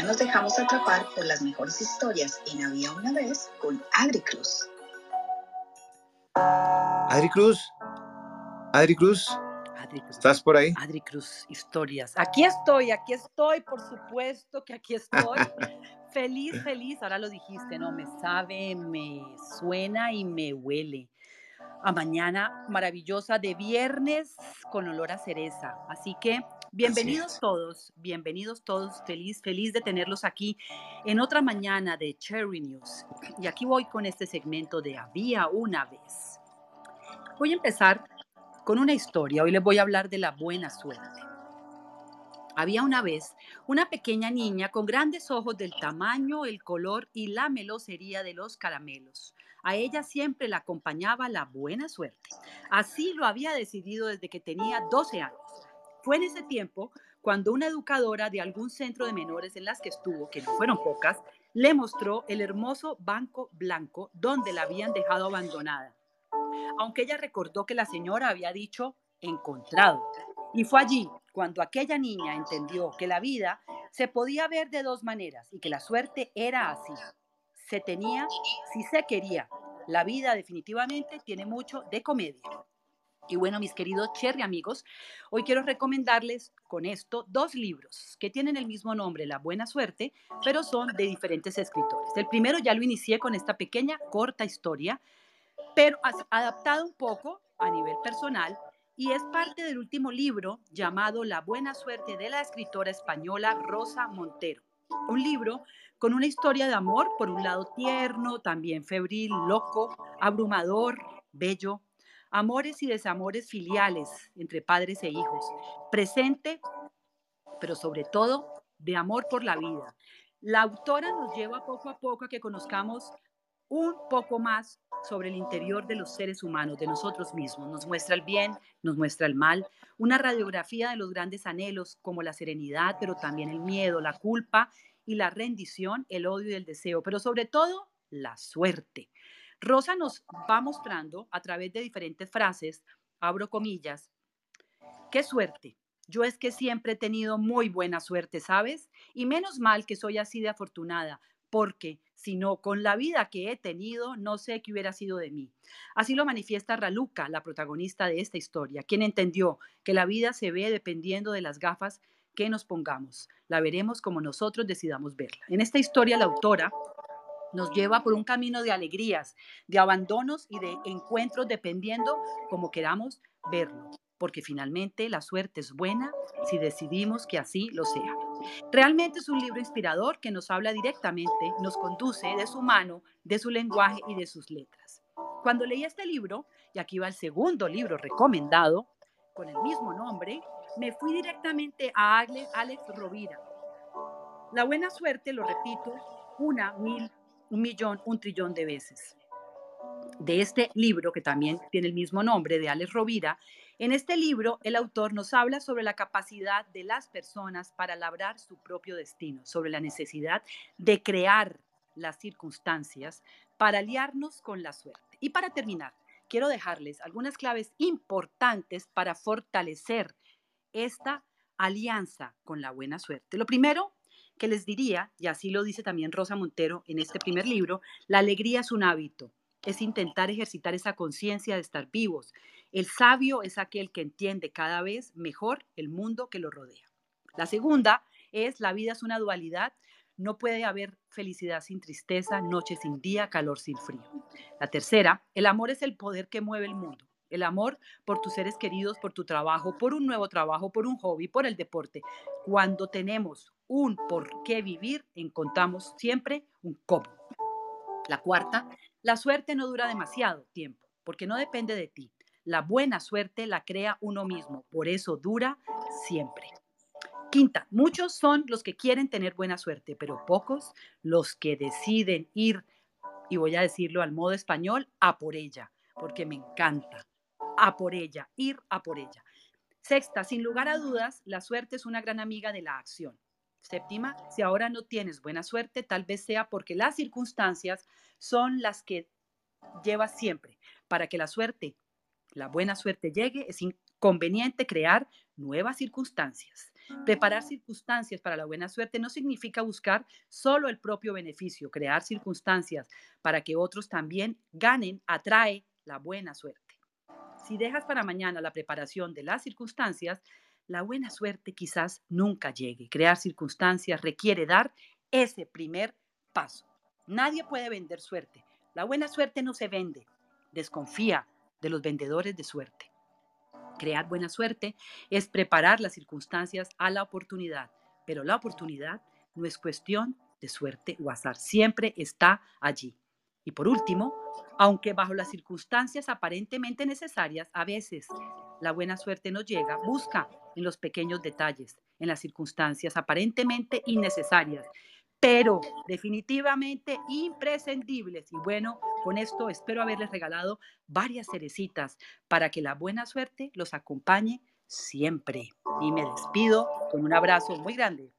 Ahora nos dejamos atrapar por las mejores historias en Había una vez con Adri Cruz. Adri Cruz, Adri Cruz, Adri Cruz. ¿estás por ahí? Adri Cruz, historias. Aquí estoy, aquí estoy, por supuesto que aquí estoy. feliz, feliz, ahora lo dijiste, ¿no? Me sabe, me suena y me huele. A mañana maravillosa de viernes con olor a cereza. Así que bienvenidos todos, bienvenidos todos. Feliz, feliz de tenerlos aquí en otra mañana de Cherry News. Y aquí voy con este segmento de Había una vez. Voy a empezar con una historia. Hoy les voy a hablar de la buena suerte. Había una vez una pequeña niña con grandes ojos del tamaño, el color y la melosería de los caramelos. A ella siempre la acompañaba la buena suerte. Así lo había decidido desde que tenía 12 años. Fue en ese tiempo cuando una educadora de algún centro de menores en las que estuvo, que no fueron pocas, le mostró el hermoso banco blanco donde la habían dejado abandonada. Aunque ella recordó que la señora había dicho encontrado. Y fue allí cuando aquella niña entendió que la vida se podía ver de dos maneras y que la suerte era así. Se tenía si se quería. La vida definitivamente tiene mucho de comedia. Y bueno, mis queridos Cherry amigos, hoy quiero recomendarles con esto dos libros que tienen el mismo nombre, La Buena Suerte, pero son de diferentes escritores. El primero ya lo inicié con esta pequeña, corta historia, pero adaptado un poco a nivel personal y es parte del último libro llamado La Buena Suerte de la escritora española Rosa Montero. Un libro con una historia de amor, por un lado tierno, también febril, loco, abrumador, bello, amores y desamores filiales entre padres e hijos, presente, pero sobre todo de amor por la vida. La autora nos lleva poco a poco a que conozcamos un poco más sobre el interior de los seres humanos, de nosotros mismos. Nos muestra el bien, nos muestra el mal, una radiografía de los grandes anhelos como la serenidad, pero también el miedo, la culpa y la rendición, el odio y el deseo, pero sobre todo la suerte. Rosa nos va mostrando a través de diferentes frases, abro comillas, qué suerte. Yo es que siempre he tenido muy buena suerte, ¿sabes? Y menos mal que soy así de afortunada, porque si no, con la vida que he tenido, no sé qué hubiera sido de mí. Así lo manifiesta Raluca, la protagonista de esta historia, quien entendió que la vida se ve dependiendo de las gafas que nos pongamos. La veremos como nosotros decidamos verla. En esta historia, la autora nos lleva por un camino de alegrías, de abandonos y de encuentros dependiendo como queramos verlo, porque finalmente la suerte es buena si decidimos que así lo sea. Realmente es un libro inspirador que nos habla directamente, nos conduce de su mano, de su lenguaje y de sus letras. Cuando leí este libro, y aquí va el segundo libro recomendado, con el mismo nombre, me fui directamente a Ale- Alex Rovira. La buena suerte, lo repito, una, mil, un millón, un trillón de veces. De este libro, que también tiene el mismo nombre, de Alex Rovira, en este libro el autor nos habla sobre la capacidad de las personas para labrar su propio destino, sobre la necesidad de crear las circunstancias para aliarnos con la suerte. Y para terminar, quiero dejarles algunas claves importantes para fortalecer esta alianza con la buena suerte. Lo primero que les diría, y así lo dice también Rosa Montero en este primer libro, la alegría es un hábito, es intentar ejercitar esa conciencia de estar vivos. El sabio es aquel que entiende cada vez mejor el mundo que lo rodea. La segunda es la vida es una dualidad, no puede haber felicidad sin tristeza, noche sin día, calor sin frío. La tercera, el amor es el poder que mueve el mundo. El amor por tus seres queridos, por tu trabajo, por un nuevo trabajo, por un hobby, por el deporte. Cuando tenemos un por qué vivir, encontramos siempre un cómo. La cuarta, la suerte no dura demasiado tiempo, porque no depende de ti. La buena suerte la crea uno mismo, por eso dura siempre. Quinta, muchos son los que quieren tener buena suerte, pero pocos los que deciden ir, y voy a decirlo al modo español, a por ella, porque me encanta, a por ella, ir a por ella. Sexta, sin lugar a dudas, la suerte es una gran amiga de la acción. Séptima, si ahora no tienes buena suerte, tal vez sea porque las circunstancias son las que llevas siempre. Para que la suerte, la buena suerte llegue, es inconveniente crear nuevas circunstancias. Preparar circunstancias para la buena suerte no significa buscar solo el propio beneficio. Crear circunstancias para que otros también ganen atrae la buena suerte. Si dejas para mañana la preparación de las circunstancias, la buena suerte quizás nunca llegue. Crear circunstancias requiere dar ese primer paso. Nadie puede vender suerte. La buena suerte no se vende. Desconfía de los vendedores de suerte. Crear buena suerte es preparar las circunstancias a la oportunidad, pero la oportunidad no es cuestión de suerte o azar, siempre está allí. Y por último, aunque bajo las circunstancias aparentemente necesarias, a veces la buena suerte no llega, busca en los pequeños detalles, en las circunstancias aparentemente innecesarias, pero definitivamente imprescindibles. Y bueno, con esto espero haberles regalado varias cerecitas para que la buena suerte los acompañe siempre. Y me despido con un abrazo muy grande.